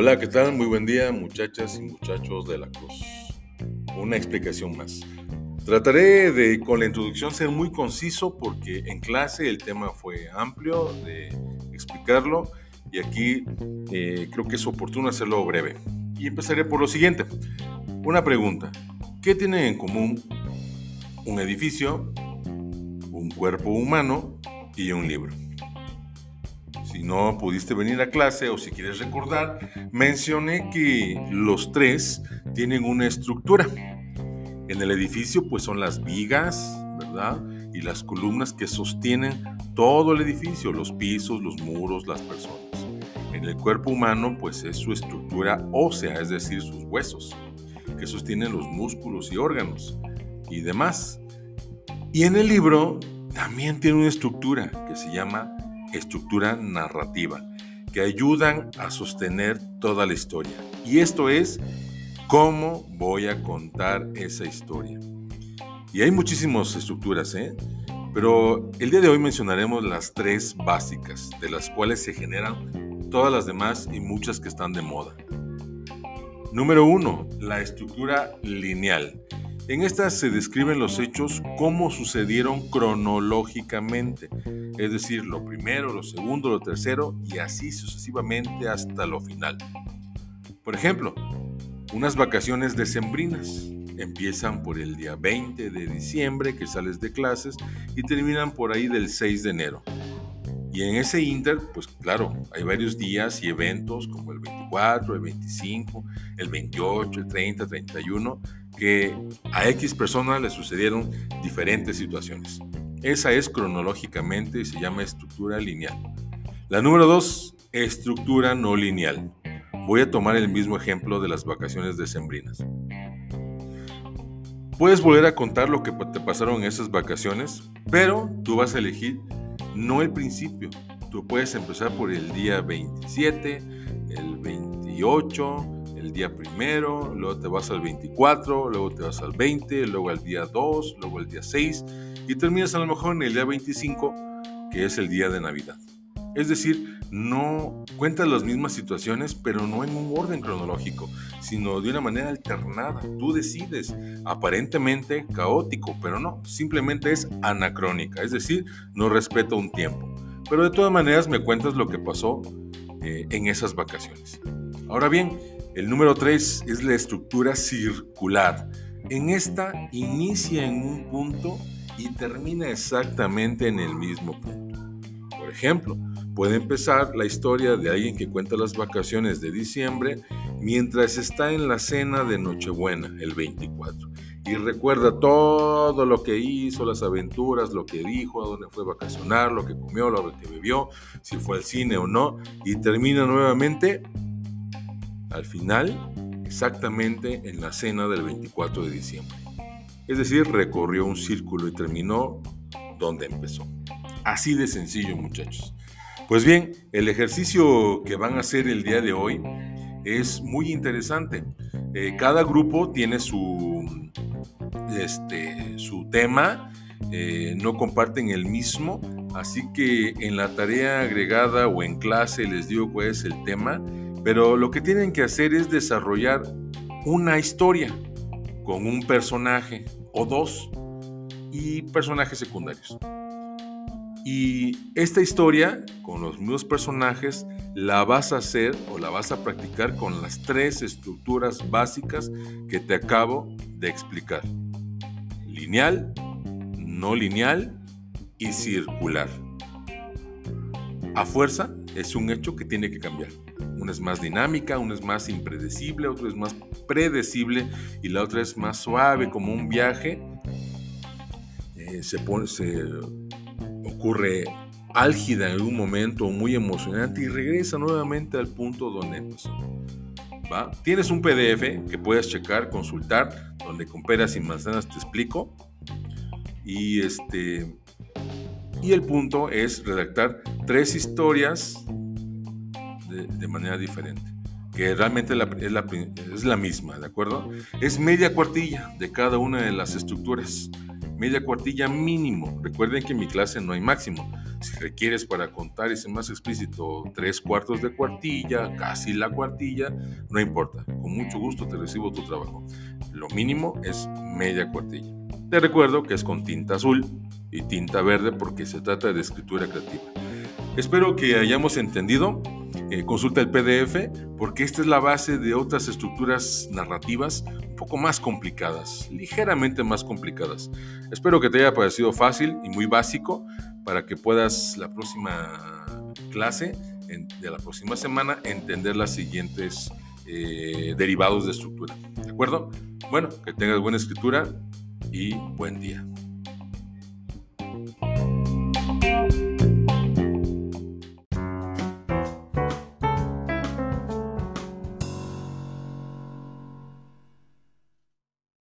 Hola, ¿qué tal? Muy buen día, muchachas y muchachos de la Cruz. Una explicación más. Trataré de, con la introducción, ser muy conciso porque en clase el tema fue amplio de explicarlo y aquí eh, creo que es oportuno hacerlo breve. Y empezaré por lo siguiente. Una pregunta. ¿Qué tienen en común un edificio, un cuerpo humano y un libro? Si no pudiste venir a clase o si quieres recordar, mencioné que los tres tienen una estructura. En el edificio pues son las vigas, ¿verdad? Y las columnas que sostienen todo el edificio, los pisos, los muros, las personas. En el cuerpo humano pues es su estructura ósea, es decir, sus huesos, que sostienen los músculos y órganos y demás. Y en el libro también tiene una estructura que se llama estructura narrativa que ayudan a sostener toda la historia. Y esto es cómo voy a contar esa historia. Y hay muchísimas estructuras, ¿eh? pero el día de hoy mencionaremos las tres básicas, de las cuales se generan todas las demás y muchas que están de moda. Número uno, la estructura lineal. En esta se describen los hechos como sucedieron cronológicamente, es decir, lo primero, lo segundo, lo tercero y así sucesivamente hasta lo final. Por ejemplo, unas vacaciones decembrinas empiezan por el día 20 de diciembre que sales de clases y terminan por ahí del 6 de enero. Y en ese inter, pues claro, hay varios días y eventos como el 24, el 25, el 28, el 30, el 31, que a X personas le sucedieron diferentes situaciones. Esa es cronológicamente y se llama estructura lineal. La número dos, estructura no lineal. Voy a tomar el mismo ejemplo de las vacaciones decembrinas. Puedes volver a contar lo que te pasaron en esas vacaciones, pero tú vas a elegir no el principio. Tú puedes empezar por el día 27, el 28, el día primero, luego te vas al 24, luego te vas al 20, luego al día 2, luego al día 6 y terminas a lo mejor en el día 25, que es el día de Navidad. Es decir, no cuentas las mismas situaciones, pero no en un orden cronológico, sino de una manera alternada. Tú decides, aparentemente caótico, pero no, simplemente es anacrónica, es decir, no respeta un tiempo. Pero de todas maneras me cuentas lo que pasó eh, en esas vacaciones. Ahora bien, el número 3 es la estructura circular. En esta inicia en un punto y termina exactamente en el mismo punto. Por ejemplo, puede empezar la historia de alguien que cuenta las vacaciones de diciembre mientras está en la cena de Nochebuena, el 24, y recuerda todo lo que hizo, las aventuras, lo que dijo, a dónde fue a vacacionar, lo que comió, lo que bebió, si fue al cine o no, y termina nuevamente al final, exactamente en la cena del 24 de diciembre. Es decir, recorrió un círculo y terminó donde empezó. Así de sencillo, muchachos. Pues bien, el ejercicio que van a hacer el día de hoy es muy interesante. Eh, cada grupo tiene su, este, su tema, eh, no comparten el mismo, así que en la tarea agregada o en clase les digo cuál es el tema, pero lo que tienen que hacer es desarrollar una historia con un personaje o dos y personajes secundarios. Y esta historia con los mismos personajes la vas a hacer o la vas a practicar con las tres estructuras básicas que te acabo de explicar. Lineal, no lineal y circular. A fuerza es un hecho que tiene que cambiar. Una es más dinámica, una es más impredecible, otra es más predecible y la otra es más suave, como un viaje. Eh, se, pone, se ocurre álgida en un momento muy emocionante y regresa nuevamente al punto donde empezó. ¿Va? Tienes un PDF que puedes checar, consultar, donde con peras y manzanas te explico. Y este y el punto es redactar tres historias de, manera diferente, que realmente es, la, es la misma, ¿de acuerdo? Es media cuartilla de cada una de las estructuras, media cuartilla mínimo. Recuerden que en mi clase no hay máximo, Si requieres para contar y ser más explícito tres cuartos de cuartilla, casi la cuartilla, no importa. Con mucho gusto te recibo tu trabajo. Lo mínimo es media cuartilla. Te recuerdo que es con tinta azul y tinta verde porque se trata de escritura creativa. Espero que hayamos entendido. Eh, consulta el PDF porque esta es la base de otras estructuras narrativas un poco más complicadas, ligeramente más complicadas. Espero que te haya parecido fácil y muy básico para que puedas la próxima clase de la próxima semana entender las siguientes eh, derivados de estructura. ¿De acuerdo? Bueno, que tengas buena escritura y buen día.